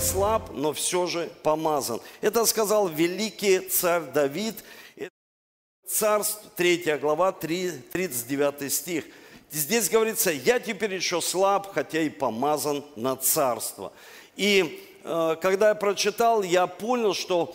слаб, но все же помазан. Это сказал великий царь Давид. Царств, 3 глава, 3, 39 стих. Здесь говорится, я теперь еще слаб, хотя и помазан на царство. И э, когда я прочитал, я понял, что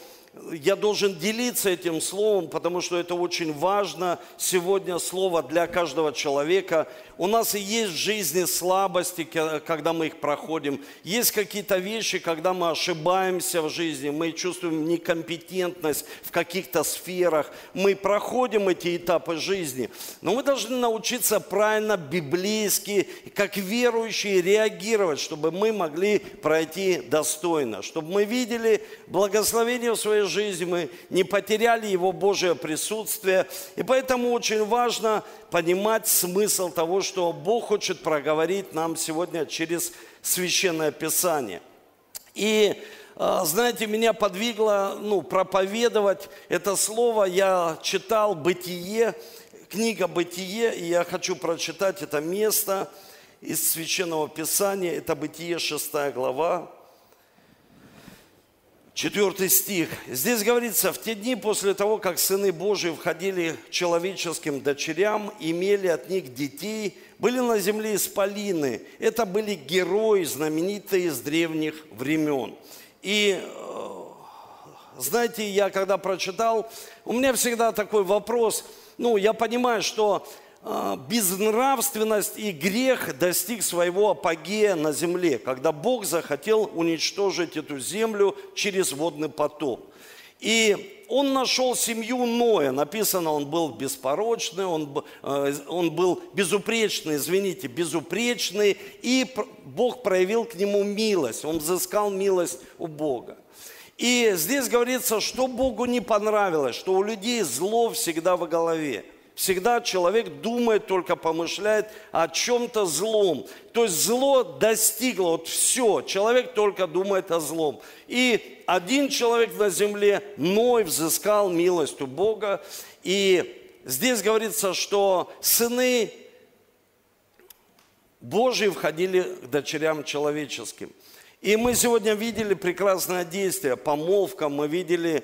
я должен делиться этим словом, потому что это очень важно. Сегодня слово для каждого человека. У нас и есть в жизни слабости, когда мы их проходим. Есть какие-то вещи, когда мы ошибаемся в жизни, мы чувствуем некомпетентность в каких-то сферах. Мы проходим эти этапы жизни. Но мы должны научиться правильно, библейски, как верующие, реагировать, чтобы мы могли пройти достойно. Чтобы мы видели благословение в своей жизни, мы не потеряли Его Божие присутствие. И поэтому очень важно понимать смысл того, что Бог хочет проговорить нам сегодня через Священное Писание. И а, знаете, меня подвигло ну, проповедовать это слово. Я читал «Бытие», книга «Бытие», и я хочу прочитать это место из Священного Писания. Это «Бытие», 6 глава, Четвертый стих. Здесь говорится, в те дни после того, как сыны Божии входили человеческим дочерям, имели от них детей, были на земле исполины. Это были герои, знаменитые из древних времен. И э, знаете, я когда прочитал, у меня всегда такой вопрос, ну, я понимаю, что безнравственность и грех достиг своего апогея на земле, когда Бог захотел уничтожить эту землю через водный потоп. И он нашел семью Ноя. Написано, он был беспорочный, он, э, он был безупречный, извините, безупречный. И Бог проявил к нему милость. Он взыскал милость у Бога. И здесь говорится, что Богу не понравилось, что у людей зло всегда в голове. Всегда человек думает, только помышляет о чем-то злом. То есть зло достигло, вот все, человек только думает о злом. И один человек на земле, Ной, взыскал милость у Бога. И здесь говорится, что сыны Божьи входили к дочерям человеческим. И мы сегодня видели прекрасное действие, помолвка, мы видели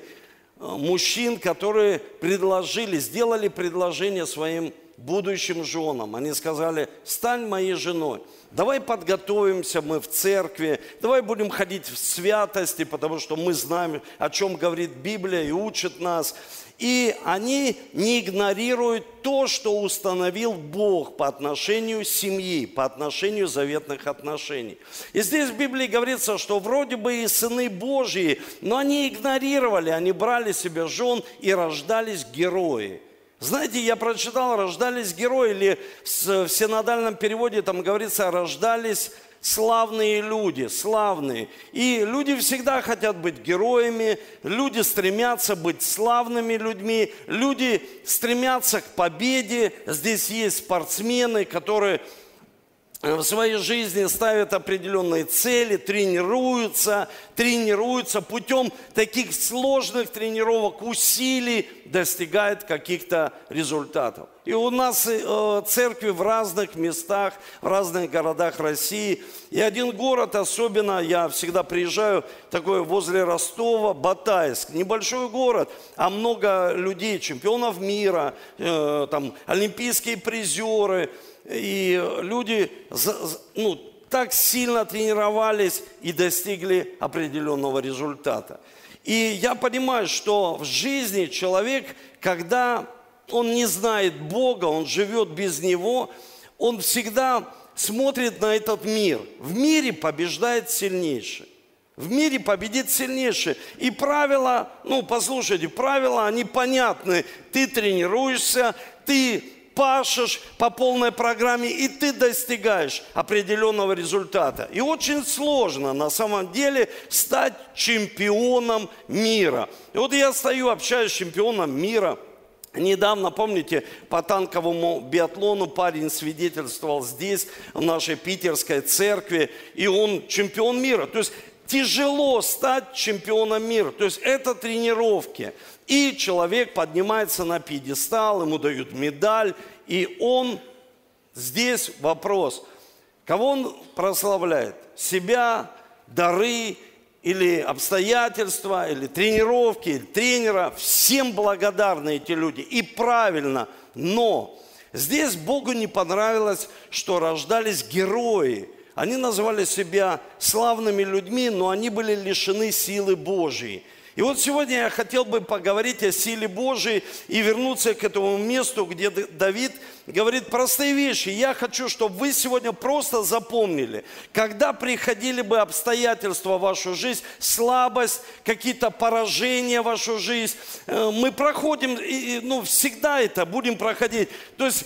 мужчин, которые предложили, сделали предложение своим будущим женам. Они сказали, стань моей женой. Давай подготовимся мы в церкви, давай будем ходить в святости, потому что мы знаем, о чем говорит Библия и учит нас. И они не игнорируют то, что установил Бог по отношению семьи, по отношению заветных отношений. И здесь в Библии говорится, что вроде бы и сыны Божьи, но они игнорировали, они брали себе жен и рождались герои. Знаете, я прочитал, рождались герои, или в синодальном переводе там говорится, рождались славные люди, славные. И люди всегда хотят быть героями, люди стремятся быть славными людьми, люди стремятся к победе. Здесь есть спортсмены, которые в своей жизни ставят определенные цели, тренируются, тренируются путем таких сложных тренировок, усилий, достигают каких-то результатов. И у нас э, церкви в разных местах, в разных городах России. И один город особенно, я всегда приезжаю, такой возле Ростова, Батайск. Небольшой город, а много людей, чемпионов мира, э, там, олимпийские призеры – и люди ну, так сильно тренировались и достигли определенного результата. И я понимаю, что в жизни человек, когда он не знает Бога, он живет без Него, он всегда смотрит на этот мир. В мире побеждает сильнейший. В мире победит сильнейший. И правила, ну, послушайте, правила, они понятны. Ты тренируешься, ты пашешь по полной программе, и ты достигаешь определенного результата. И очень сложно на самом деле стать чемпионом мира. И вот я стою, общаюсь с чемпионом мира – Недавно, помните, по танковому биатлону парень свидетельствовал здесь, в нашей питерской церкви, и он чемпион мира. То есть тяжело стать чемпионом мира. То есть это тренировки. И человек поднимается на пьедестал, ему дают медаль, и он, здесь вопрос, кого он прославляет? Себя, дары или обстоятельства, или тренировки, или тренера. Всем благодарны эти люди. И правильно. Но здесь Богу не понравилось, что рождались герои. Они называли себя славными людьми, но они были лишены силы Божьей. И вот сегодня я хотел бы поговорить о силе Божией и вернуться к этому месту, где Давид говорит простые вещи. Я хочу, чтобы вы сегодня просто запомнили, когда приходили бы обстоятельства в вашу жизнь, слабость, какие-то поражения в вашу жизнь, э, мы проходим, ну, всегда это будем проходить. То есть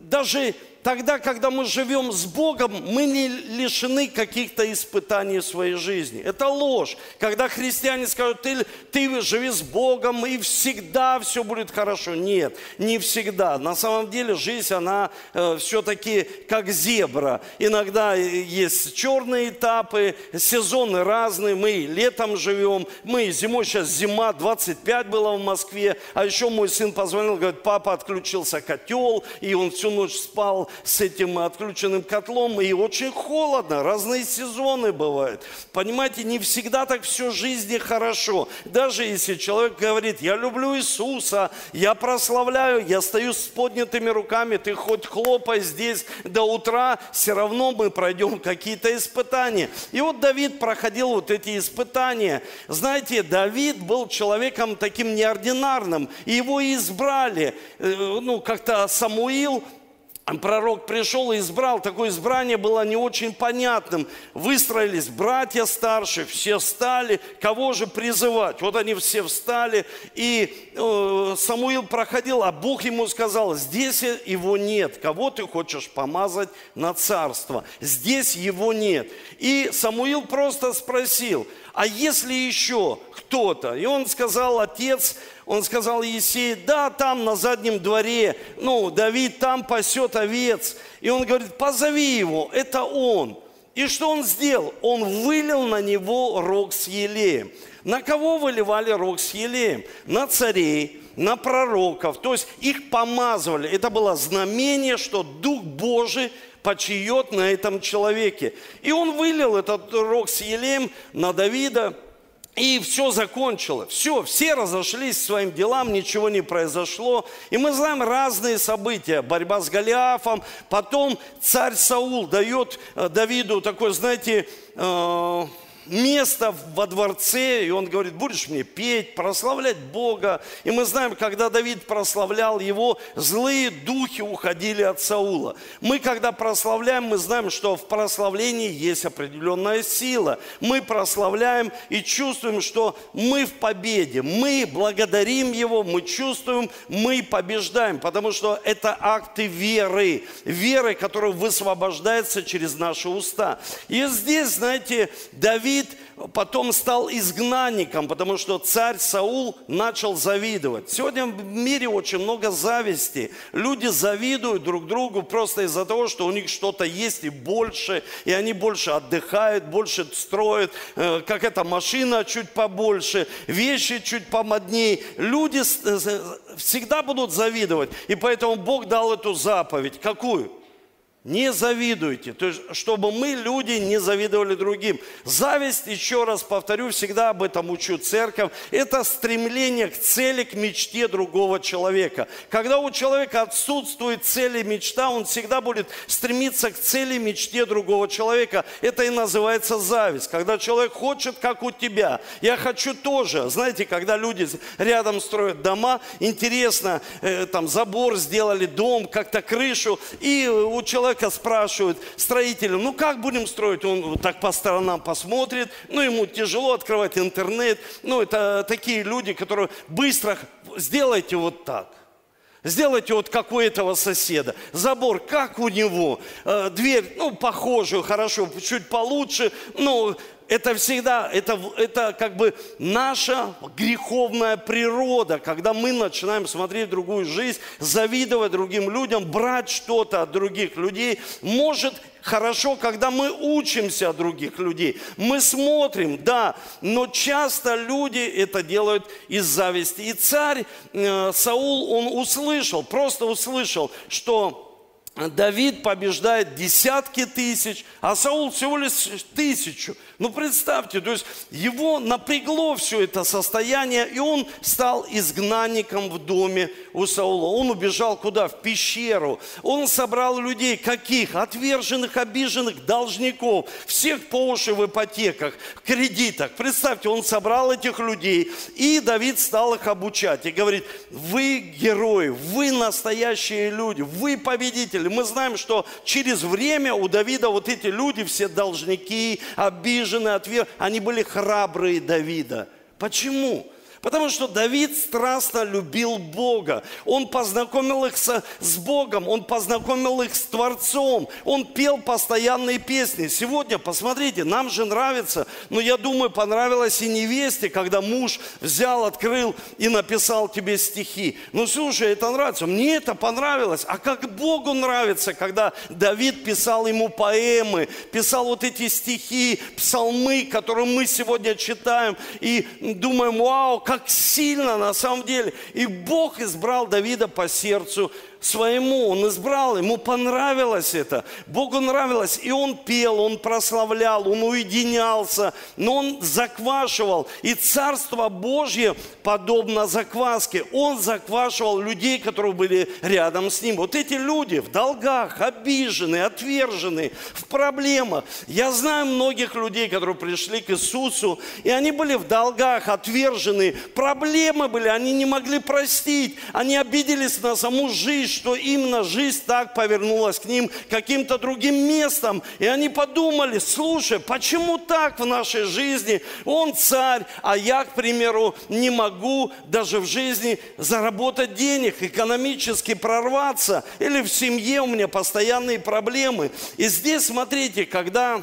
даже Тогда, когда мы живем с Богом, мы не лишены каких-то испытаний в своей жизни. Это ложь. Когда христиане скажут, ты, ты живи с Богом, и всегда все будет хорошо. Нет, не всегда. На самом деле жизнь, она э, все-таки как зебра. Иногда есть черные этапы, сезоны разные. Мы летом живем, мы зимой, сейчас зима, 25 было в Москве. А еще мой сын позвонил, говорит, папа отключился котел, и он всю ночь спал с этим отключенным котлом, и очень холодно, разные сезоны бывают. Понимаете, не всегда так все в жизни хорошо. Даже если человек говорит, я люблю Иисуса, я прославляю, я стою с поднятыми руками, ты хоть хлопай здесь до утра, все равно мы пройдем какие-то испытания. И вот Давид проходил вот эти испытания. Знаете, Давид был человеком таким неординарным, и его избрали. Э, ну, как-то Самуил пророк пришел и избрал, такое избрание было не очень понятным. Выстроились братья старшие, все встали, кого же призывать? Вот они все встали, и э, Самуил проходил, а Бог ему сказал, здесь его нет, кого ты хочешь помазать на царство? Здесь его нет. И Самуил просто спросил, а если еще кто-то? И он сказал, отец, он сказал Есей, да, там на заднем дворе, ну, Давид там пасет овец. И он говорит, позови его, это он. И что он сделал? Он вылил на него рог с елеем. На кого выливали рог с елеем? На царей, на пророков. То есть их помазывали. Это было знамение, что Дух Божий почиет на этом человеке. И он вылил этот рог с елеем на Давида, и все закончилось. Все, все разошлись своим делам, ничего не произошло. И мы знаем разные события. Борьба с Голиафом. Потом царь Саул дает э, Давиду такой, знаете, э, место во дворце, и он говорит, будешь мне петь, прославлять Бога. И мы знаем, когда Давид прославлял его, злые духи уходили от Саула. Мы, когда прославляем, мы знаем, что в прославлении есть определенная сила. Мы прославляем и чувствуем, что мы в победе. Мы благодарим Его, мы чувствуем, мы побеждаем, потому что это акты веры. Веры, которая высвобождается через наши уста. И здесь, знаете, Давид Давид потом стал изгнанником, потому что царь Саул начал завидовать. Сегодня в мире очень много зависти. Люди завидуют друг другу просто из-за того, что у них что-то есть и больше, и они больше отдыхают, больше строят, э, как эта машина чуть побольше, вещи чуть помоднее. Люди всегда будут завидовать, и поэтому Бог дал эту заповедь. Какую? Не завидуйте. То есть, чтобы мы, люди, не завидовали другим. Зависть, еще раз повторю, всегда об этом учу церковь, это стремление к цели, к мечте другого человека. Когда у человека отсутствует цель и мечта, он всегда будет стремиться к цели, мечте другого человека. Это и называется зависть. Когда человек хочет, как у тебя. Я хочу тоже. Знаете, когда люди рядом строят дома, интересно, э, там забор сделали, дом, как-то крышу, и у человека человека спрашивают, строителя, ну как будем строить? Он вот так по сторонам посмотрит, ну ему тяжело открывать интернет. Ну это такие люди, которые быстро, сделайте вот так. Сделайте вот как у этого соседа. Забор, как у него. Э, дверь, ну, похожую, хорошо, чуть получше. Ну, это всегда, это, это как бы наша греховная природа, когда мы начинаем смотреть другую жизнь, завидовать другим людям, брать что-то от других людей. Может хорошо, когда мы учимся от других людей. Мы смотрим, да, но часто люди это делают из зависти. И царь э, Саул, он услышал, просто услышал, что Давид побеждает десятки тысяч, а Саул всего лишь тысячу. Ну представьте, то есть его напрягло все это состояние, и он стал изгнанником в доме у Саула. Он убежал куда? В пещеру. Он собрал людей каких? Отверженных, обиженных, должников. Всех по уши в ипотеках, в кредитах. Представьте, он собрал этих людей, и Давид стал их обучать. И говорит, вы герои, вы настоящие люди, вы победители мы знаем, что через время у Давида вот эти люди, все должники, обиженные, отвер... они были храбрые Давида. Почему? Потому что Давид страстно любил Бога. Он познакомил их со, с Богом, он познакомил их с Творцом. Он пел постоянные песни. Сегодня, посмотрите, нам же нравится, но я думаю, понравилось и невесте, когда муж взял, открыл и написал тебе стихи. Ну, слушай, это нравится. Мне это понравилось. А как Богу нравится, когда Давид писал ему поэмы, писал вот эти стихи, псалмы, которые мы сегодня читаем, и думаем, вау, как как сильно на самом деле. И Бог избрал Давида по сердцу своему, он избрал, ему понравилось это, Богу нравилось, и он пел, он прославлял, он уединялся, но он заквашивал, и Царство Божье подобно закваске, он заквашивал людей, которые были рядом с ним. Вот эти люди в долгах, обиженные, отверженные, в проблемах. Я знаю многих людей, которые пришли к Иисусу, и они были в долгах, отверженные, проблемы были, они не могли простить, они обиделись на саму жизнь, что именно жизнь так повернулась к ним каким-то другим местом. И они подумали, слушай, почему так в нашей жизни? Он царь, а я, к примеру, не могу даже в жизни заработать денег, экономически прорваться. Или в семье у меня постоянные проблемы. И здесь, смотрите, когда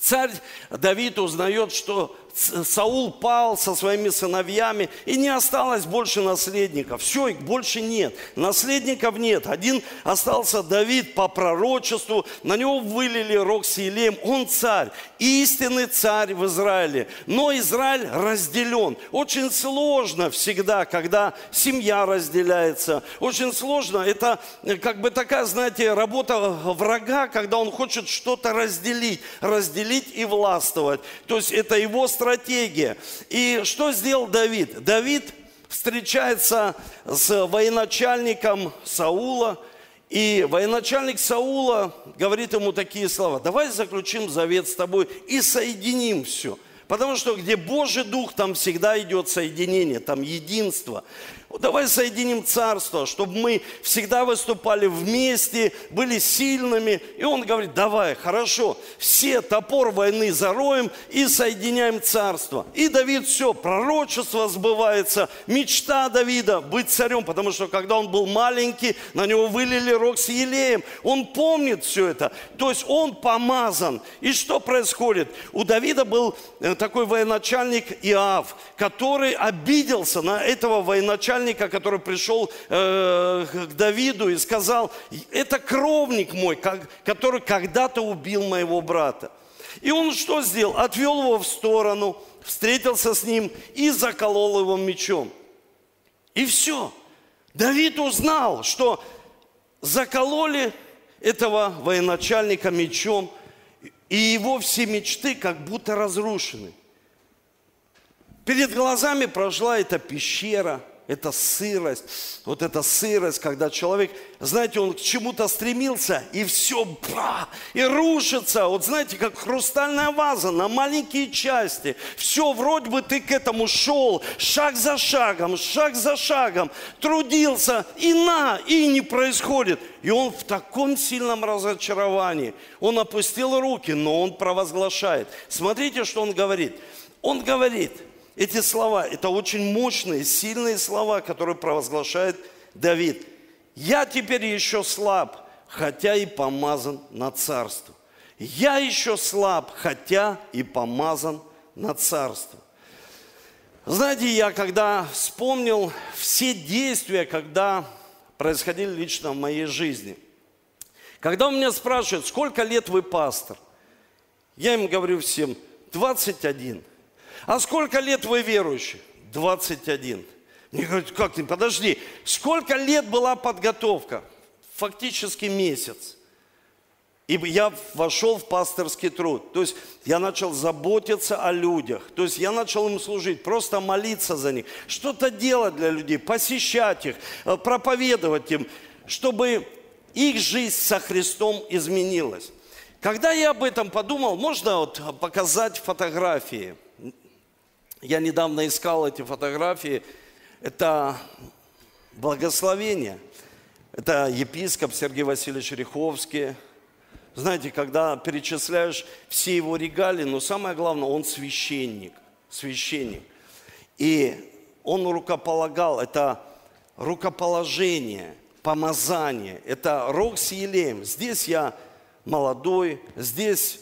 царь Давид узнает, что Саул пал со своими сыновьями, и не осталось больше наследников. Все, их больше нет. Наследников нет. Один остался Давид по пророчеству, на него вылили рог Сиелем. Он царь, истинный царь в Израиле. Но Израиль разделен. Очень сложно всегда, когда семья разделяется. Очень сложно. Это э, как бы такая, знаете, работа врага, когда он хочет что-то разделить. Разделить и властвовать. То есть это его стратегия. И что сделал Давид? Давид встречается с военачальником Саула, и военачальник Саула говорит ему такие слова, давай заключим завет с тобой и соединим все. Потому что где Божий Дух, там всегда идет соединение, там единство. Давай соединим царство, чтобы мы всегда выступали вместе, были сильными. И он говорит, давай, хорошо, все топор войны зароем и соединяем царство. И Давид все, пророчество сбывается, мечта Давида быть царем, потому что когда он был маленький, на него вылили рог с елеем. Он помнит все это, то есть он помазан. И что происходит? У Давида был э, такой военачальник Иав, который обиделся на этого военачальника, начальника, который пришел э, к Давиду и сказал, это кровник мой, который когда-то убил моего брата. И он что сделал? Отвел его в сторону, встретился с ним и заколол его мечом. И все. Давид узнал, что закололи этого военачальника мечом, и его все мечты как будто разрушены. Перед глазами прошла эта пещера – это сырость, вот эта сырость, когда человек, знаете, он к чему-то стремился, и все, бра, и рушится. Вот знаете, как хрустальная ваза на маленькие части. Все, вроде бы ты к этому шел, шаг за шагом, шаг за шагом, трудился, и на, и не происходит. И он в таком сильном разочаровании. Он опустил руки, но он провозглашает. Смотрите, что он говорит. Он говорит – эти слова, это очень мощные, сильные слова, которые провозглашает Давид. Я теперь еще слаб, хотя и помазан на царство. Я еще слаб, хотя и помазан на царство. Знаете, я когда вспомнил все действия, когда происходили лично в моей жизни. Когда у меня спрашивают, сколько лет вы пастор? Я им говорю всем, 21. А сколько лет вы верующий? 21. Мне говорят, как ты, подожди, сколько лет была подготовка? фактически месяц. И я вошел в пасторский труд. То есть я начал заботиться о людях. То есть я начал им служить, просто молиться за них, что-то делать для людей, посещать их, э, проповедовать им, чтобы их жизнь со Христом изменилась. Когда я об этом подумал, можно вот показать фотографии. Я недавно искал эти фотографии. Это благословение. Это епископ Сергей Васильевич Риховский, знаете, когда перечисляешь все его регалии, но самое главное, он священник, священник. И он рукополагал, это рукоположение, помазание, это рог с елеем. Здесь я молодой, здесь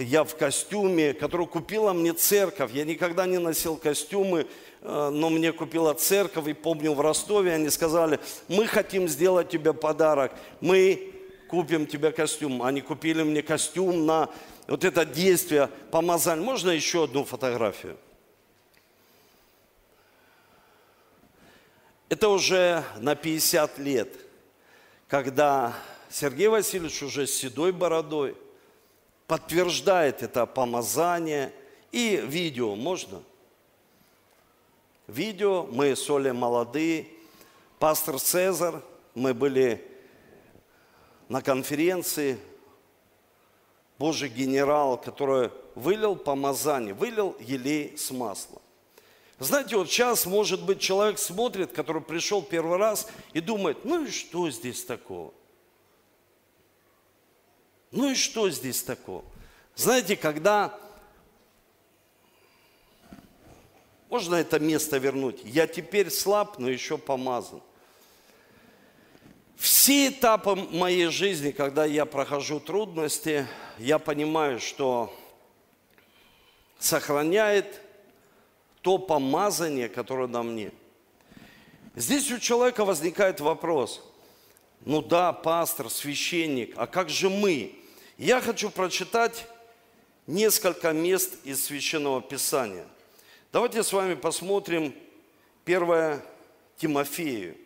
я в костюме, который купила мне церковь. Я никогда не носил костюмы, э, но мне купила церковь. И помню, в Ростове они сказали, мы хотим сделать тебе подарок. Мы купим тебе костюм. Они купили мне костюм на вот это действие помазания. Можно еще одну фотографию? Это уже на 50 лет, когда Сергей Васильевич уже с седой бородой подтверждает это помазание. И видео можно? Видео, мы с Олей молодые, пастор Цезарь, мы были на конференции Божий генерал, который вылил помазание, вылил елей с маслом. Знаете, вот сейчас, может быть, человек смотрит, который пришел первый раз и думает, ну и что здесь такого? Ну и что здесь такого? Знаете, когда... Можно это место вернуть? Я теперь слаб, но еще помазан. Все этапы моей жизни, когда я прохожу трудности, я понимаю, что сохраняет то помазание, которое на мне. Здесь у человека возникает вопрос, ну да, пастор, священник, а как же мы? Я хочу прочитать несколько мест из Священного Писания. Давайте с вами посмотрим 1 Тимофею,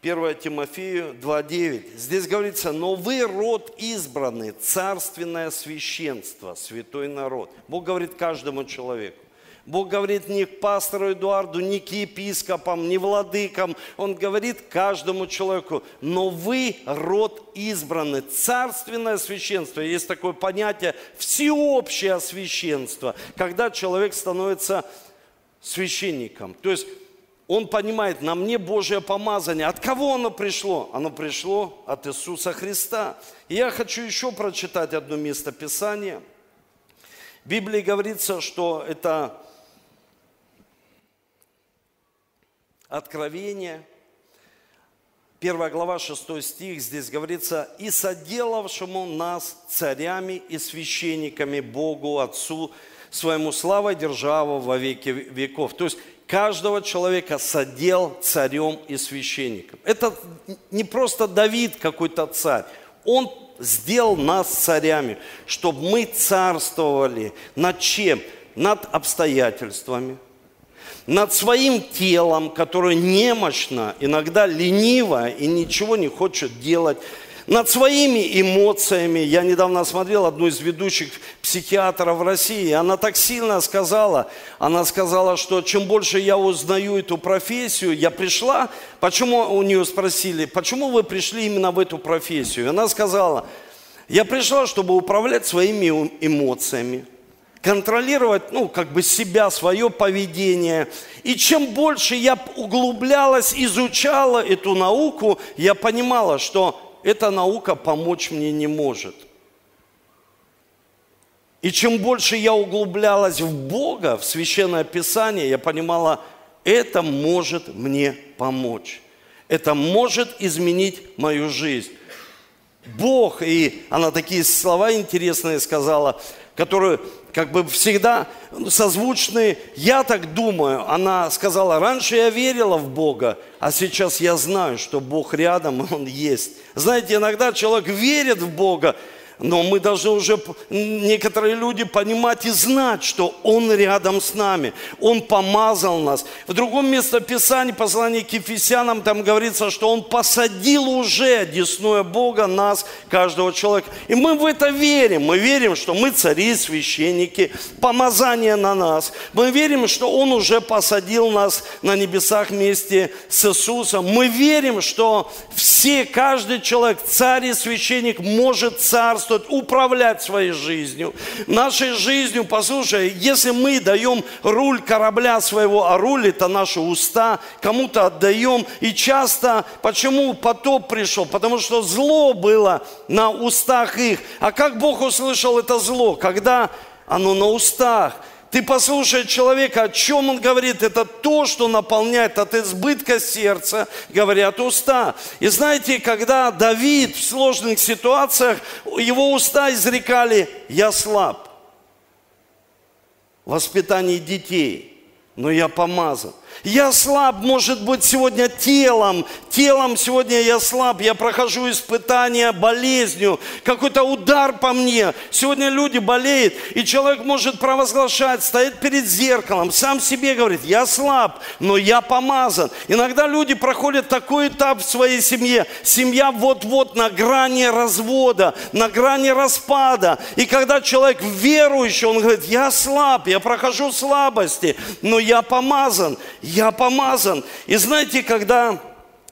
1 Тимофею 2.9. Здесь говорится, но вы род избранный, царственное священство, святой народ. Бог говорит каждому человеку. Бог говорит не к пастору Эдуарду, не к епископам, не владыкам. Он говорит каждому человеку, но вы род избранный, царственное священство. Есть такое понятие всеобщее священство, когда человек становится священником. То есть он понимает, на мне Божье помазание. От кого оно пришло? Оно пришло от Иисуса Христа. И я хочу еще прочитать одно место Писания. В Библии говорится, что это Откровение, первая глава, 6 стих, здесь говорится, «И соделавшему нас царями и священниками Богу, Отцу, своему славой державу во веки веков». То есть каждого человека содел царем и священником. Это не просто Давид какой-то царь. Он сделал нас царями, чтобы мы царствовали над чем? Над обстоятельствами, над своим телом, которое немощно, иногда лениво и ничего не хочет делать, над своими эмоциями. Я недавно смотрел одну из ведущих психиатров России, она так сильно сказала, она сказала, что чем больше я узнаю эту профессию, я пришла, почему у нее спросили, почему вы пришли именно в эту профессию? Она сказала, я пришла, чтобы управлять своими эмоциями, контролировать, ну, как бы себя, свое поведение. И чем больше я углублялась, изучала эту науку, я понимала, что эта наука помочь мне не может. И чем больше я углублялась в Бога, в Священное Писание, я понимала, это может мне помочь. Это может изменить мою жизнь. Бог, и она такие слова интересные сказала, которые как бы всегда созвучные. Я так думаю, она сказала, раньше я верила в Бога, а сейчас я знаю, что Бог рядом, Он есть. Знаете, иногда человек верит в Бога, но мы должны уже, некоторые люди, понимать и знать, что Он рядом с нами. Он помазал нас. В другом месте Писания, послание к Ефесянам, там говорится, что Он посадил уже, десное Бога, нас, каждого человека. И мы в это верим. Мы верим, что мы цари, священники, помазание на нас. Мы верим, что Он уже посадил нас на небесах вместе с Иисусом. Мы верим, что все, каждый человек, царь и священник, может царствовать, управлять своей жизнью. Нашей жизнью, послушай, если мы даем руль корабля своего, а руль это наши уста, кому-то отдаем. И часто, почему потоп пришел? Потому что зло было на устах их. А как Бог услышал это зло? Когда оно на устах – ты послушай человека, о чем он говорит. Это то, что наполняет от избытка сердца, говорят уста. И знаете, когда Давид в сложных ситуациях, его уста изрекали «я слаб» в воспитании детей, но я помазан. Я слаб, может быть, сегодня телом. Телом сегодня я слаб. Я прохожу испытания болезнью. Какой-то удар по мне. Сегодня люди болеют. И человек может провозглашать, стоит перед зеркалом. Сам себе говорит, я слаб, но я помазан. Иногда люди проходят такой этап в своей семье. Семья вот-вот на грани развода, на грани распада. И когда человек верующий, он говорит, я слаб, я прохожу слабости, но я помазан я помазан. И знаете, когда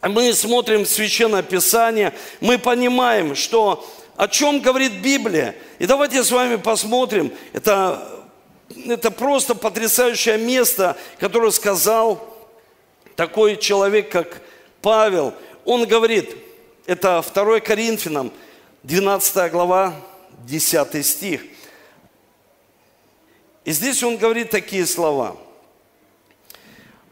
мы смотрим Священное Писание, мы понимаем, что о чем говорит Библия. И давайте с вами посмотрим. Это, это просто потрясающее место, которое сказал такой человек, как Павел. Он говорит, это 2 Коринфянам, 12 глава, 10 стих. И здесь он говорит такие слова –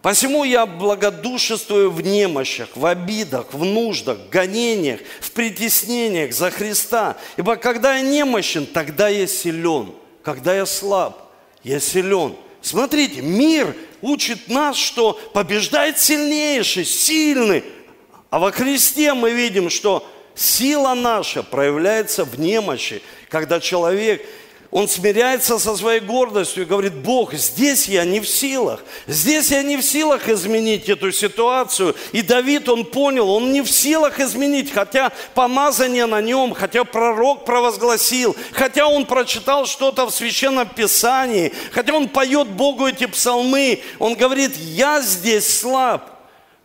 Посему я благодушествую в немощах, в обидах, в нуждах, в гонениях, в притеснениях за Христа. Ибо когда я немощен, тогда я силен. Когда я слаб, я силен. Смотрите, мир учит нас, что побеждает сильнейший, сильный. А во Христе мы видим, что сила наша проявляется в немощи, когда человек он смиряется со своей гордостью и говорит, Бог, здесь я не в силах. Здесь я не в силах изменить эту ситуацию. И Давид, он понял, он не в силах изменить, хотя помазание на нем, хотя пророк провозгласил, хотя он прочитал что-то в Священном Писании, хотя он поет Богу эти псалмы. Он говорит, я здесь слаб,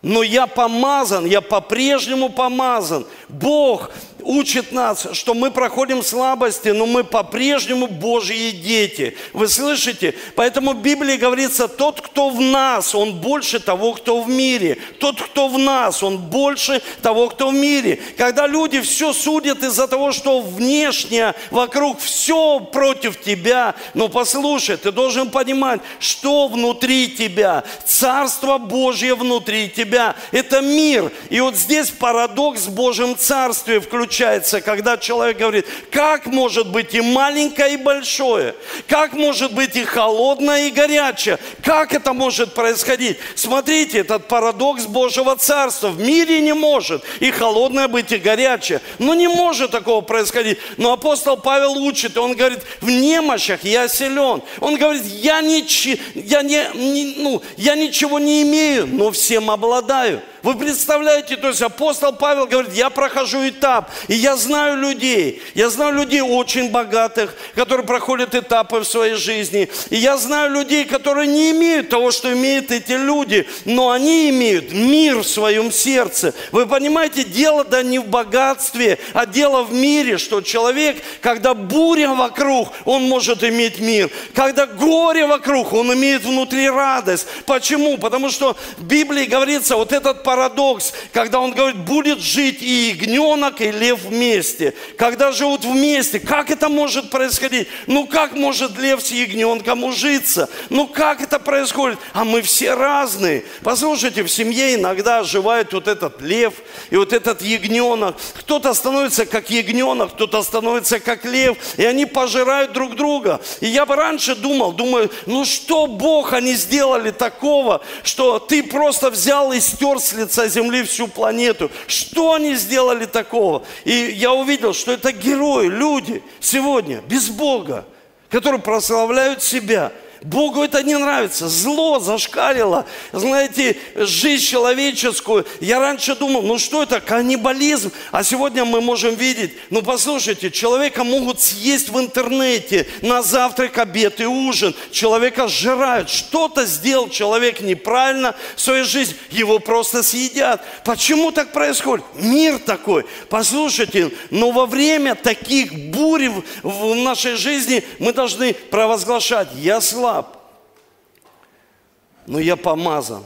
но я помазан, я по-прежнему помазан. Бог учит нас, что мы проходим слабости, но мы по-прежнему Божьи дети. Вы слышите? Поэтому в Библии говорится, тот, кто в нас, он больше того, кто в мире. Тот, кто в нас, он больше того, кто в мире. Когда люди все судят из-за того, что внешне вокруг все против тебя, но послушай, ты должен понимать, что внутри тебя. Царство Божье внутри тебя. Это мир. И вот здесь парадокс в Божьем Царстве включается получается, когда человек говорит, как может быть и маленькое, и большое? Как может быть и холодное, и горячее? Как это может происходить? Смотрите, этот парадокс Божьего Царства. В мире не может и холодное быть, и горячее. Но не может такого происходить. Но апостол Павел учит, он говорит, в немощах я силен. Он говорит, я, ничи, я, не, не, ну, я ничего не имею, но всем обладаю. Вы представляете, то есть апостол Павел говорит, я прохожу этап, и я знаю людей, я знаю людей очень богатых, которые проходят этапы в своей жизни, и я знаю людей, которые не имеют того, что имеют эти люди, но они имеют мир в своем сердце. Вы понимаете, дело да не в богатстве, а дело в мире, что человек, когда буря вокруг, он может иметь мир. Когда горе вокруг, он имеет внутри радость. Почему? Потому что в Библии говорится, вот этот парадокс, когда он говорит, будет жить и ягненок, и лев вместе. Когда живут вместе, как это может происходить? Ну как может лев с ягненком ужиться? Ну как это происходит? А мы все разные. Послушайте, в семье иногда оживает вот этот лев и вот этот ягненок. Кто-то становится как ягненок, кто-то становится как лев, и они пожирают друг друга. И я бы раньше думал, думаю, ну что Бог они сделали такого, что ты просто взял и стер слезу лица земли всю планету. Что они сделали такого? И я увидел, что это герои, люди сегодня, без Бога, которые прославляют себя – Богу это не нравится. Зло зашкалило. Знаете, жизнь человеческую. Я раньше думал, ну что это, каннибализм. А сегодня мы можем видеть, ну послушайте, человека могут съесть в интернете на завтрак, обед и ужин. Человека сжирают. Что-то сделал человек неправильно в своей жизни. Его просто съедят. Почему так происходит? Мир такой. Послушайте, но во время таких бурь в нашей жизни мы должны провозглашать, я слаб но я помазан.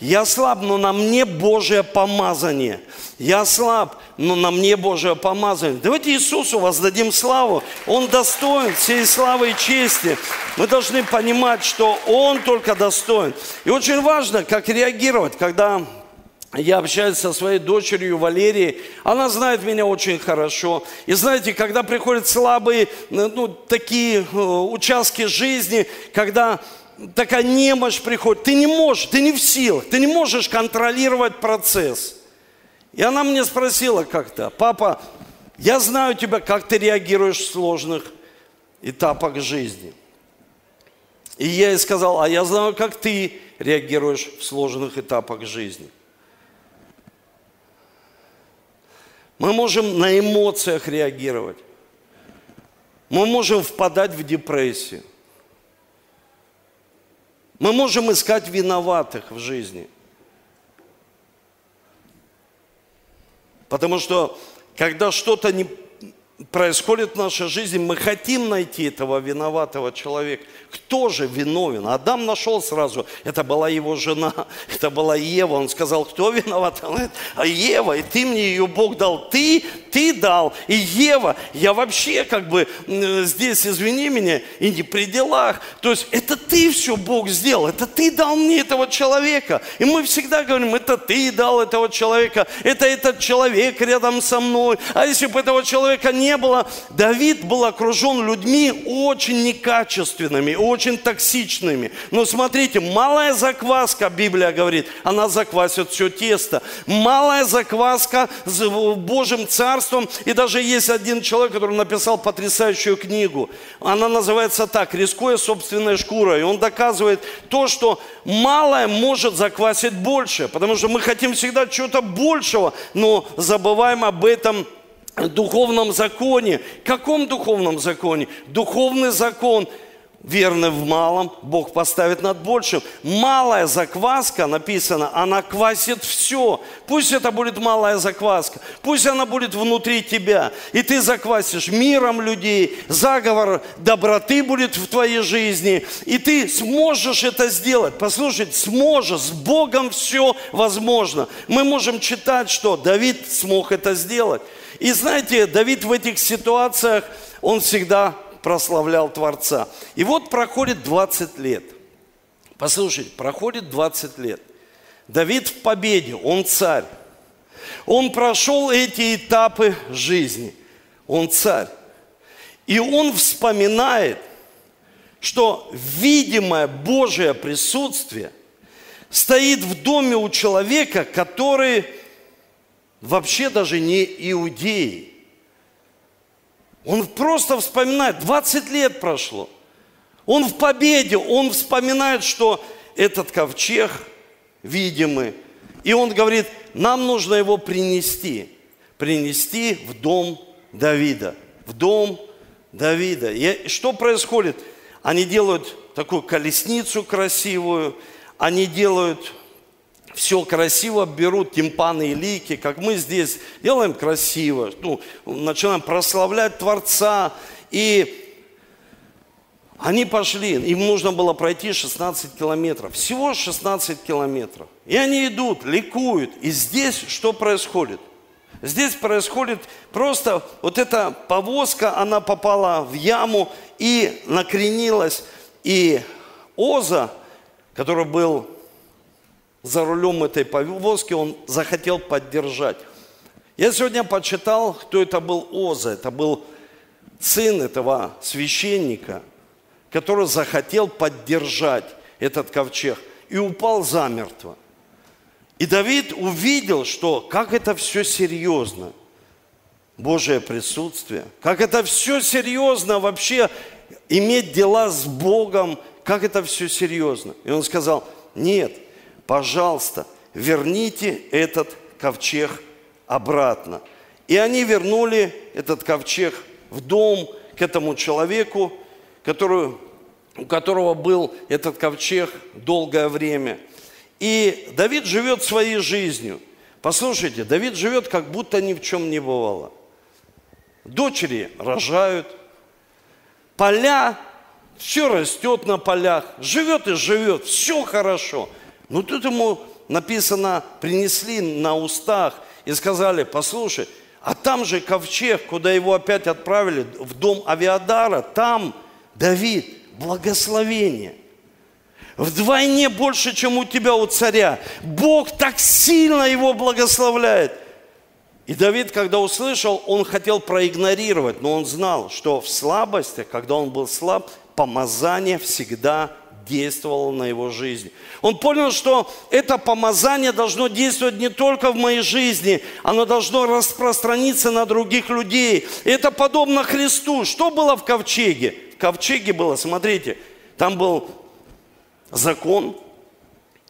Я слаб, но на мне Божье помазание. Я слаб, но на мне Божье помазание. Давайте Иисусу воздадим славу. Он достоин всей славы и чести. Мы должны понимать, что Он только достоин. И очень важно, как реагировать, когда я общаюсь со своей дочерью Валерией, она знает меня очень хорошо. И знаете, когда приходят слабые, ну, такие э, участки жизни, когда такая немощь приходит, ты не можешь, ты не в силах, ты не можешь контролировать процесс. И она мне спросила как-то, папа, я знаю тебя, как ты реагируешь в сложных этапах жизни. И я ей сказал, а я знаю, как ты реагируешь в сложных этапах жизни. Мы можем на эмоциях реагировать. Мы можем впадать в депрессию. Мы можем искать виноватых в жизни. Потому что когда что-то не происходит в нашей жизни, мы хотим найти этого виноватого человека. Кто же виновен? Адам нашел сразу, это была его жена, это была Ева. Он сказал, кто виноват? Он говорит, а Ева, и ты мне ее Бог дал, ты, ты дал, и Ева, я вообще как бы здесь, извини меня, и не при делах. То есть это ты все Бог сделал, это ты дал мне этого человека. И мы всегда говорим, это ты дал этого человека, это этот человек рядом со мной. А если бы этого человека не было, Давид был окружен людьми очень некачественными, очень токсичными. Но смотрите, малая закваска, Библия говорит, она заквасит все тесто. Малая закваска с Божьим царством. И даже есть один человек, который написал потрясающую книгу. Она называется так, «Рискуя собственной шкурой». И он доказывает то, что малое может заквасить больше. Потому что мы хотим всегда чего-то большего, но забываем об этом духовном законе. Каком духовном законе? Духовный закон – верны в малом, Бог поставит над большим. Малая закваска, написано, она квасит все. Пусть это будет малая закваска, пусть она будет внутри тебя. И ты заквасишь миром людей, заговор доброты будет в твоей жизни. И ты сможешь это сделать. Послушайте, сможешь, с Богом все возможно. Мы можем читать, что Давид смог это сделать. И знаете, Давид в этих ситуациях, он всегда прославлял Творца. И вот проходит 20 лет. Послушайте, проходит 20 лет. Давид в победе, он царь. Он прошел эти этапы жизни. Он царь. И он вспоминает, что видимое Божье присутствие стоит в доме у человека, который вообще даже не иудей. Он просто вспоминает, 20 лет прошло. Он в победе, он вспоминает, что этот ковчег видимый. И он говорит, нам нужно его принести. Принести в дом Давида. В дом Давида. И что происходит? Они делают такую колесницу красивую, они делают все красиво берут, тимпаны и лики, как мы здесь делаем красиво, ну, начинаем прославлять Творца. И они пошли, им нужно было пройти 16 километров, всего 16 километров. И они идут, ликуют. И здесь что происходит? Здесь происходит просто вот эта повозка, она попала в яму и накренилась. И Оза, который был за рулем этой повозки, он захотел поддержать. Я сегодня почитал, кто это был Оза. Это был сын этого священника, который захотел поддержать этот ковчег и упал замертво. И Давид увидел, что как это все серьезно, Божье присутствие, как это все серьезно вообще иметь дела с Богом, как это все серьезно. И он сказал, нет, пожалуйста, верните этот ковчег обратно. И они вернули этот ковчег в дом к этому человеку, который, у которого был этот ковчег долгое время. И Давид живет своей жизнью. Послушайте, Давид живет, как будто ни в чем не бывало. Дочери рожают, поля, все растет на полях, живет и живет, все хорошо. Но тут ему написано, принесли на устах и сказали, послушай, а там же ковчег, куда его опять отправили, в дом Авиадара, там Давид, благословение. Вдвойне больше, чем у тебя, у царя. Бог так сильно его благословляет. И Давид, когда услышал, он хотел проигнорировать, но он знал, что в слабости, когда он был слаб, помазание всегда действовало на его жизнь. Он понял, что это помазание должно действовать не только в моей жизни, оно должно распространиться на других людей. И это подобно Христу. Что было в ковчеге? В ковчеге было, смотрите, там был закон,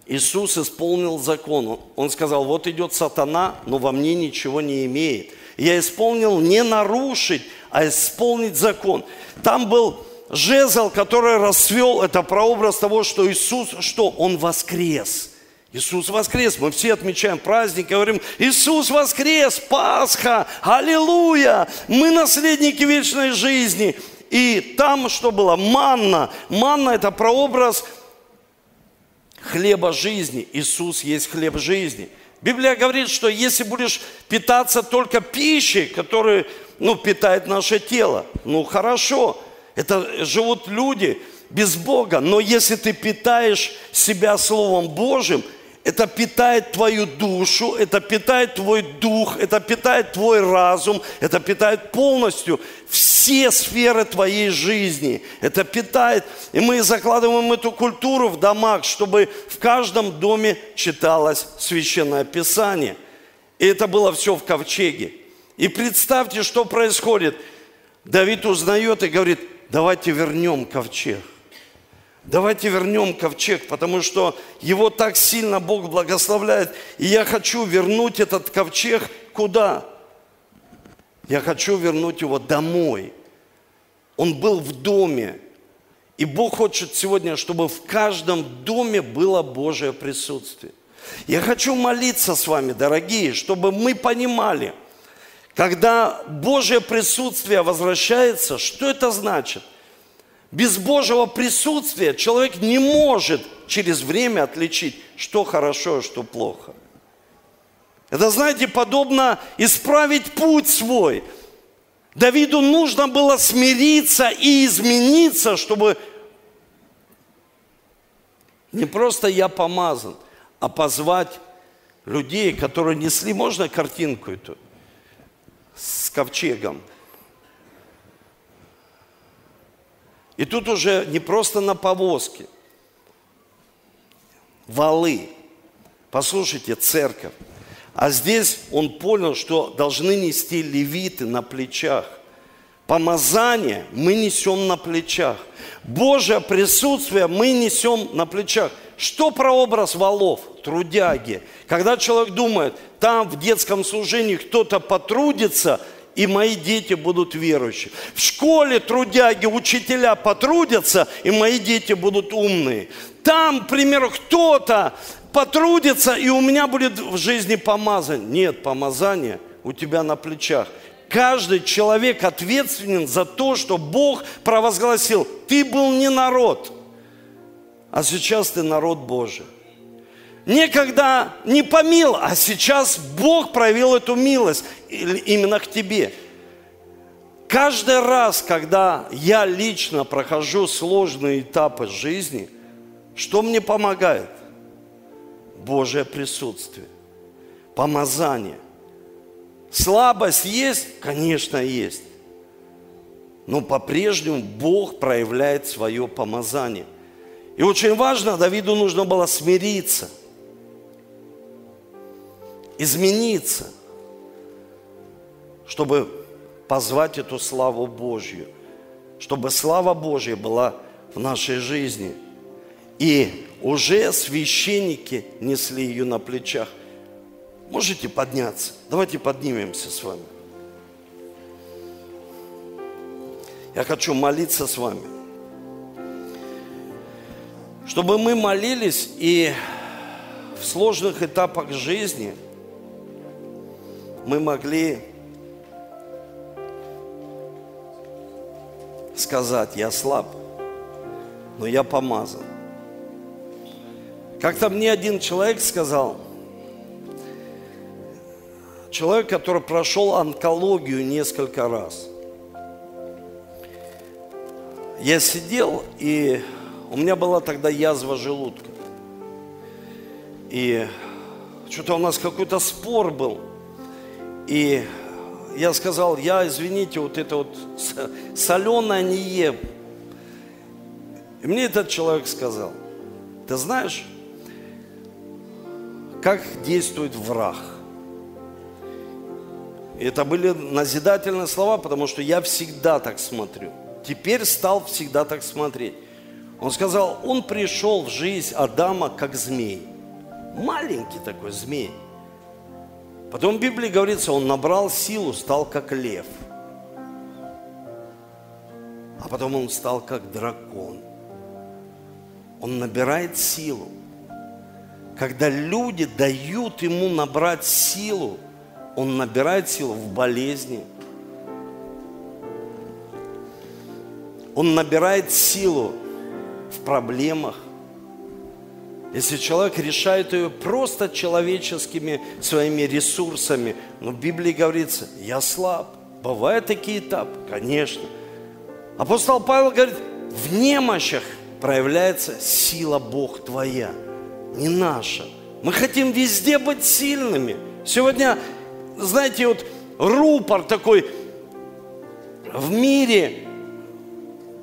Иисус исполнил закон. Он сказал, вот идет сатана, но во мне ничего не имеет. Я исполнил не нарушить, а исполнить закон. Там был жезл, который расцвел, это прообраз того, что Иисус, что Он воскрес. Иисус воскрес. Мы все отмечаем праздник, говорим, Иисус воскрес, Пасха, Аллилуйя, мы наследники вечной жизни. И там что было? Манна. Манна – это прообраз хлеба жизни. Иисус есть хлеб жизни. Библия говорит, что если будешь питаться только пищей, которая ну, питает наше тело, ну хорошо, это живут люди без Бога. Но если ты питаешь себя Словом Божьим, это питает твою душу, это питает твой дух, это питает твой разум, это питает полностью все сферы твоей жизни. Это питает, и мы закладываем эту культуру в домах, чтобы в каждом доме читалось Священное Писание. И это было все в ковчеге. И представьте, что происходит. Давид узнает и говорит, давайте вернем ковчег. Давайте вернем ковчег, потому что его так сильно Бог благословляет. И я хочу вернуть этот ковчег куда? Я хочу вернуть его домой. Он был в доме. И Бог хочет сегодня, чтобы в каждом доме было Божье присутствие. Я хочу молиться с вами, дорогие, чтобы мы понимали – когда Божье присутствие возвращается, что это значит? Без Божьего присутствия человек не может через время отличить, что хорошо, а что плохо. Это, знаете, подобно исправить путь свой. Давиду нужно было смириться и измениться, чтобы не просто я помазан, а позвать людей, которые несли, можно картинку эту? С ковчегом. И тут уже не просто на повозке, валы. Послушайте, церковь. А здесь он понял, что должны нести левиты на плечах. Помазание мы несем на плечах. Божье присутствие мы несем на плечах. Что про образ валов? Трудяги. Когда человек думает, там в детском служении кто-то потрудится, и мои дети будут верующие. В школе трудяги, учителя потрудятся, и мои дети будут умные. Там, к примеру, кто-то потрудится, и у меня будет в жизни помазание. Нет, помазание у тебя на плечах. Каждый человек ответственен за то, что Бог провозгласил. Ты был не народ, а сейчас ты народ Божий. Некогда не помил, а сейчас Бог проявил эту милость именно к тебе. Каждый раз, когда я лично прохожу сложные этапы жизни, что мне помогает? Божье присутствие, помазание. Слабость есть? Конечно, есть. Но по-прежнему Бог проявляет свое помазание. И очень важно, Давиду нужно было смириться. измениться, чтобы позвать эту славу Божью, чтобы слава Божья была в нашей жизни. И уже священники несли ее на плечах. Можете подняться? Давайте поднимемся с вами. Я хочу молиться с вами. Чтобы мы молились и в сложных этапах жизни мы могли сказать, я слаб, но я помазан. Как-то мне один человек сказал, человек, который прошел онкологию несколько раз. Я сидел, и у меня была тогда язва желудка. И что-то у нас какой-то спор был. И я сказал, я, извините, вот это вот соленое не ем. И мне этот человек сказал, ты знаешь, как действует враг? И это были назидательные слова, потому что я всегда так смотрю. Теперь стал всегда так смотреть. Он сказал, он пришел в жизнь Адама как змей. Маленький такой змей. Потом в Библии говорится, он набрал силу, стал как лев. А потом он стал как дракон. Он набирает силу. Когда люди дают ему набрать силу, он набирает силу в болезни. Он набирает силу в проблемах. Если человек решает ее просто человеческими своими ресурсами, но в Библии говорится, я слаб. Бывают такие этапы, конечно. Апостол Павел говорит, в немощах проявляется сила Бог твоя, не наша. Мы хотим везде быть сильными. Сегодня, знаете, вот рупор такой в мире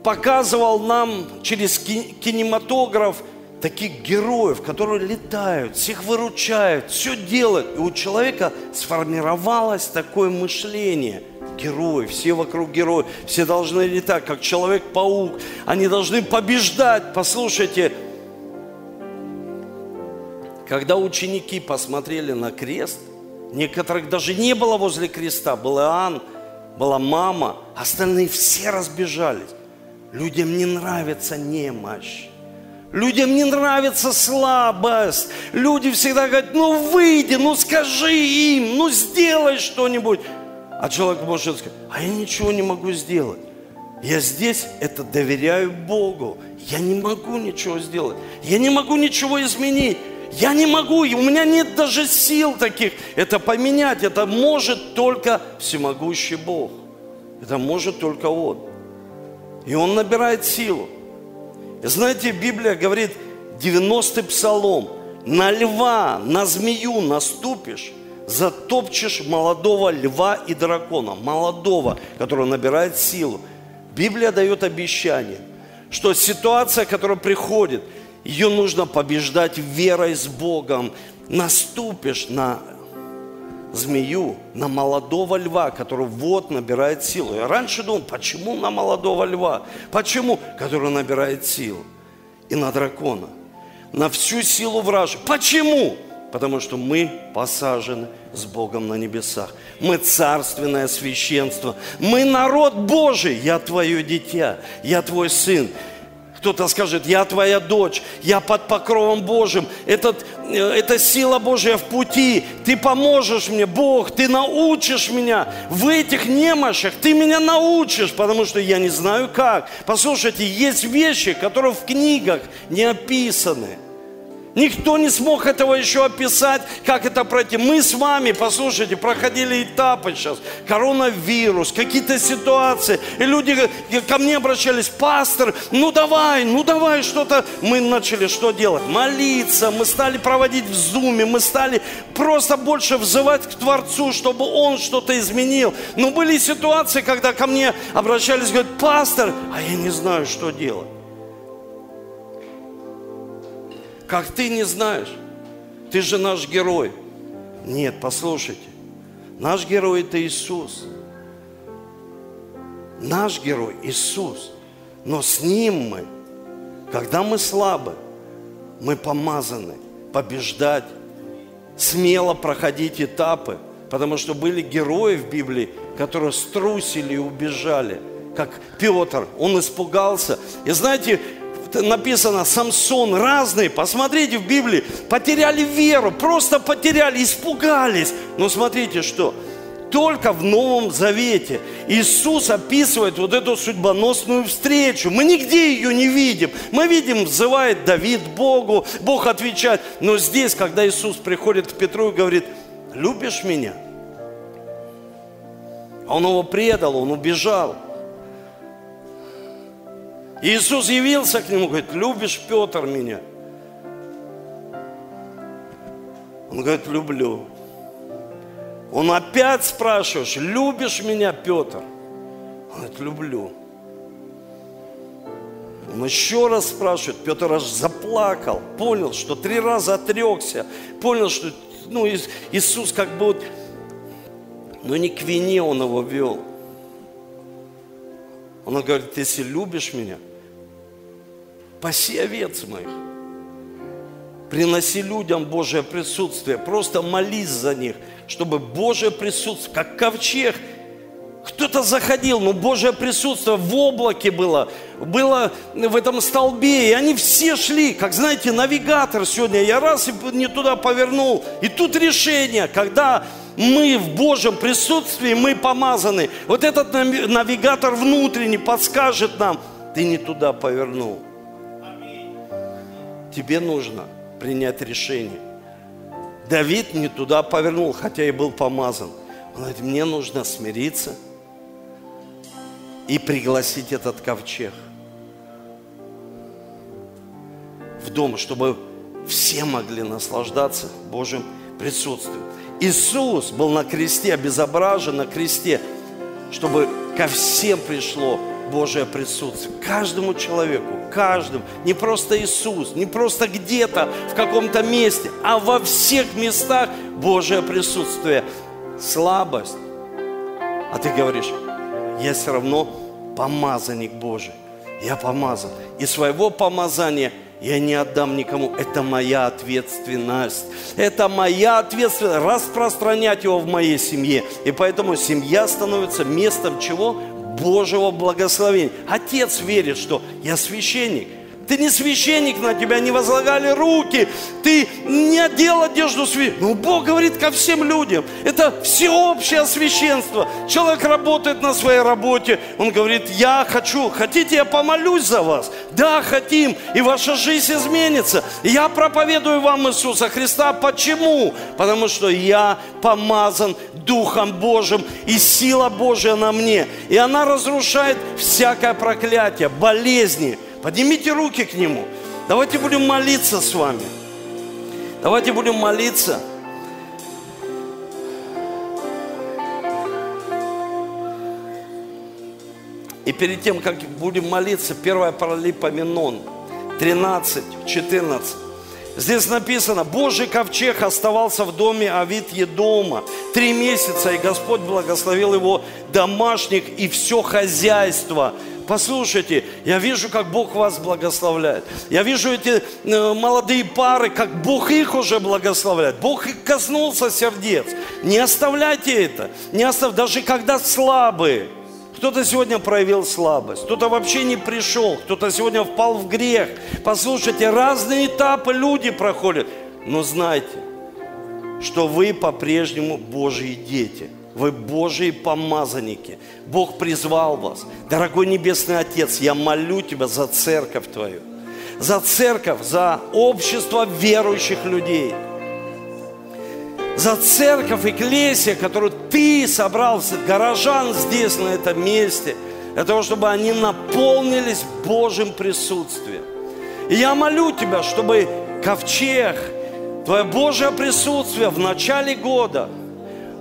показывал нам через кинематограф таких героев, которые летают, всех выручают, все делают. И у человека сформировалось такое мышление. Герои, все вокруг герои, все должны летать, как Человек-паук. Они должны побеждать. Послушайте, когда ученики посмотрели на крест, некоторых даже не было возле креста, был Иоанн, была мама, остальные все разбежались. Людям не нравится немощь. Людям не нравится слабость. Люди всегда говорят, ну выйди, ну скажи им, ну сделай что-нибудь. А человек может сказать, а я ничего не могу сделать. Я здесь это доверяю Богу. Я не могу ничего сделать. Я не могу ничего изменить. Я не могу, у меня нет даже сил таких это поменять. Это может только всемогущий Бог. Это может только Он. И Он набирает силу. Знаете, Библия говорит, 90-й псалом, на льва, на змею наступишь, затопчешь молодого льва и дракона, молодого, который набирает силу. Библия дает обещание, что ситуация, которая приходит, ее нужно побеждать верой с Богом. Наступишь на змею, на молодого льва, который вот набирает силу. Я раньше думал, почему на молодого льва? Почему? Который набирает силу. И на дракона. На всю силу вражи. Почему? Потому что мы посажены с Богом на небесах. Мы царственное священство. Мы народ Божий. Я твое дитя. Я твой сын. Кто-то скажет, я твоя дочь, я под покровом Божьим, этот, э, это сила Божья в пути, ты поможешь мне, Бог, ты научишь меня в этих немощах, ты меня научишь, потому что я не знаю как. Послушайте, есть вещи, которые в книгах не описаны – Никто не смог этого еще описать, как это пройти. Мы с вами, послушайте, проходили этапы сейчас. Коронавирус, какие-то ситуации. И люди ко мне обращались, пастор, ну давай, ну давай что-то. Мы начали что делать? Молиться, мы стали проводить в зуме, мы стали просто больше взывать к Творцу, чтобы Он что-то изменил. Но были ситуации, когда ко мне обращались, говорят, пастор, а я не знаю, что делать. Как ты не знаешь? Ты же наш герой. Нет, послушайте. Наш герой это Иисус. Наш герой Иисус. Но с Ним мы, когда мы слабы, мы помазаны побеждать, смело проходить этапы, потому что были герои в Библии, которые струсили и убежали, как Петр, он испугался. И знаете, написано, Самсон разные, посмотрите в Библии, потеряли веру, просто потеряли, испугались. Но смотрите, что только в Новом Завете Иисус описывает вот эту судьбоносную встречу. Мы нигде ее не видим. Мы видим, взывает Давид Богу, Бог отвечает. Но здесь, когда Иисус приходит к Петру и говорит, любишь меня? Он его предал, он убежал. Иисус явился к нему, говорит, любишь, Петр, меня? Он говорит, люблю. Он опять спрашиваешь, любишь меня, Петр? Он говорит, люблю. Он еще раз спрашивает, Петр аж заплакал, понял, что три раза отрекся, понял, что ну, Иисус как бы вот, но не к вине он его вел. Он говорит, если любишь меня – паси овец моих. Приноси людям Божье присутствие. Просто молись за них, чтобы Божье присутствие, как ковчег, кто-то заходил, но Божье присутствие в облаке было, было в этом столбе, и они все шли, как знаете, навигатор сегодня, я раз и не туда повернул, и тут решение, когда мы в Божьем присутствии, мы помазаны, вот этот навигатор внутренний подскажет нам, ты не туда повернул тебе нужно принять решение. Давид не туда повернул, хотя и был помазан. Он говорит, мне нужно смириться и пригласить этот ковчег в дом, чтобы все могли наслаждаться Божьим присутствием. Иисус был на кресте, обезображен на кресте, чтобы ко всем пришло Божье присутствие. Каждому человеку, каждому. Не просто Иисус, не просто где-то, в каком-то месте, а во всех местах Божье присутствие. Слабость. А ты говоришь, я все равно помазанник Божий. Я помазан. И своего помазания я не отдам никому. Это моя ответственность. Это моя ответственность распространять его в моей семье. И поэтому семья становится местом чего? Божьего благословения. Отец верит, что я священник – ты не священник, на тебя не возлагали руки. Ты не одел одежду священника. Но Бог говорит ко всем людям. Это всеобщее священство. Человек работает на своей работе. Он говорит, я хочу, хотите, я помолюсь за вас? Да, хотим. И ваша жизнь изменится. Я проповедую вам Иисуса Христа. Почему? Потому что я помазан Духом Божьим, и сила Божья на мне. И она разрушает всякое проклятие, болезни, Поднимите руки к Нему. Давайте будем молиться с вами. Давайте будем молиться. И перед тем, как будем молиться, 1 Паралипоменон 13, 14. Здесь написано, Божий ковчег оставался в доме Авид Едома три месяца, и Господь благословил его домашних и все хозяйство – Послушайте, я вижу, как Бог вас благословляет. Я вижу эти э, молодые пары, как Бог их уже благословляет. Бог их коснулся сердец. Не оставляйте это. Не остав... Даже когда слабые. Кто-то сегодня проявил слабость, кто-то вообще не пришел, кто-то сегодня впал в грех. Послушайте, разные этапы люди проходят. Но знайте, что вы по-прежнему Божьи дети – вы Божьи помазанники. Бог призвал вас. Дорогой Небесный Отец, я молю Тебя за церковь Твою. За церковь, за общество верующих людей. За церковь, экклесия, которую Ты собрал, горожан здесь, на этом месте, для того, чтобы они наполнились Божьим присутствием. И я молю Тебя, чтобы ковчег, Твое Божье присутствие в начале года –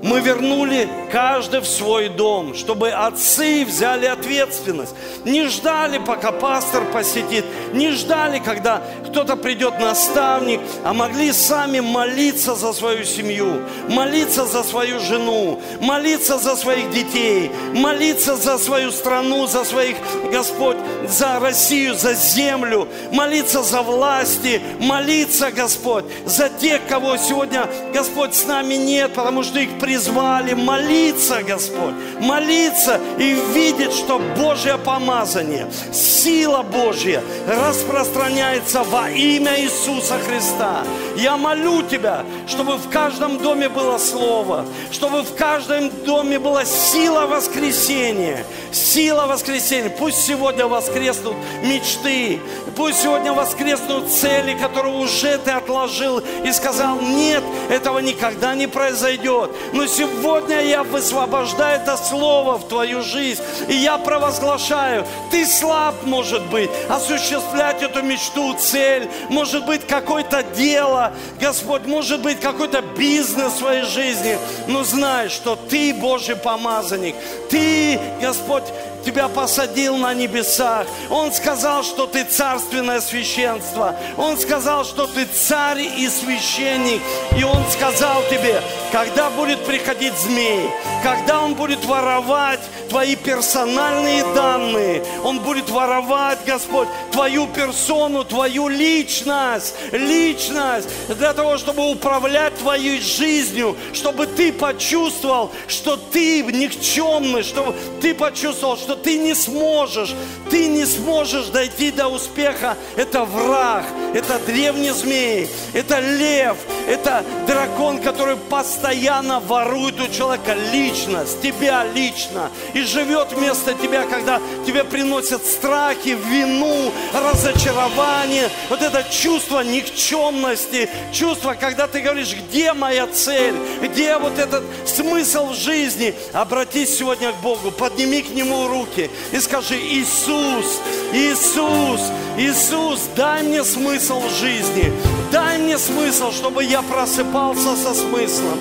мы вернули каждый в свой дом, чтобы отцы взяли ответственность. Не ждали, пока пастор посетит, не ждали, когда кто-то придет наставник, а могли сами молиться за свою семью, молиться за свою жену, молиться за своих детей, молиться за свою страну, за своих, Господь, за Россию, за землю, молиться за власти, молиться, Господь, за тех, кого сегодня, Господь, с нами нет, потому что их призвали, молиться, Господь, молиться и видеть, что Божье помазание, сила Божья распространяется во имя Иисуса Христа. Я молю Тебя, чтобы в каждом доме было Слово, чтобы в каждом доме была сила воскресения, сила воскресения. Пусть сегодня воскреснут мечты, пусть сегодня воскреснут цели, которые уже Ты отложил и сказал, нет, этого никогда не произойдет. Но сегодня я высвобождаю это Слово в Твою жизнь, и я провозглашаю, Ты слаб, может быть, осуществлять эту мечту, цель, может быть, какое-то дело, Господь, может быть, какой-то бизнес в своей жизни, но знай, что Ты Божий помазанник, Ты, Господь, тебя посадил на небесах. Он сказал, что ты царственное священство. Он сказал, что ты царь и священник. И он сказал тебе, когда будет приходить змей, когда он будет воровать твои персональные данные, он будет воровать, Господь, твою персону, твою личность, личность, для того, чтобы управлять твоей жизнью, чтобы ты почувствовал, что ты никчемный, чтобы ты почувствовал, что ты не сможешь, ты не сможешь дойти до успеха. Это враг, это древний змей, это лев, это дракон, который постоянно ворует у человека личность, тебя лично, и живет вместо тебя, когда тебе приносят страхи, вину, разочарование, вот это чувство никчемности, чувство, когда ты говоришь, где моя цель, где вот этот смысл в жизни, обратись сегодня к Богу, подними к Нему руки и скажи, Иисус, Иисус, Иисус, дай мне смысл жизни, дай мне смысл, чтобы я просыпался со смыслом.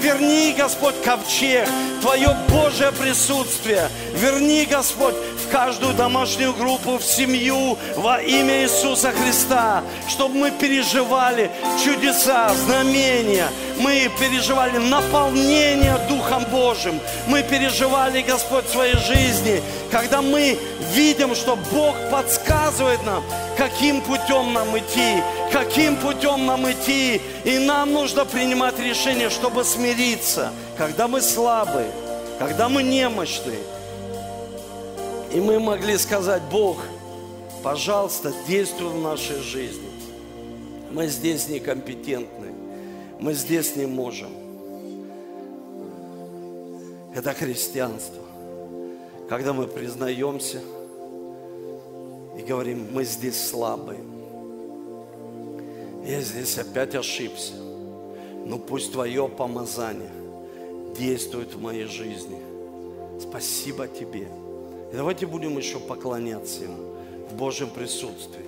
Верни, Господь, ковчег, Твое Божье присутствие. Верни, Господь, в каждую домашнюю группу, в семью во имя Иисуса Христа, чтобы мы переживали чудеса, знамения, мы переживали наполнение Духом Божьим, мы переживали, Господь, в своей жизни, когда мы видим, что Бог подсказывает нам, каким путем нам идти, каким путем нам идти. И нам нужно принимать решение, чтобы смириться, когда мы слабые, когда мы немощные. И мы могли сказать, Бог, пожалуйста, действуй в нашей жизни. Мы здесь некомпетентны, мы здесь не можем. Это христианство. Когда мы признаемся и говорим, мы здесь слабые. Я здесь опять ошибся. Но пусть Твое помазание действует в моей жизни. Спасибо Тебе. И давайте будем еще поклоняться Ему в Божьем присутствии.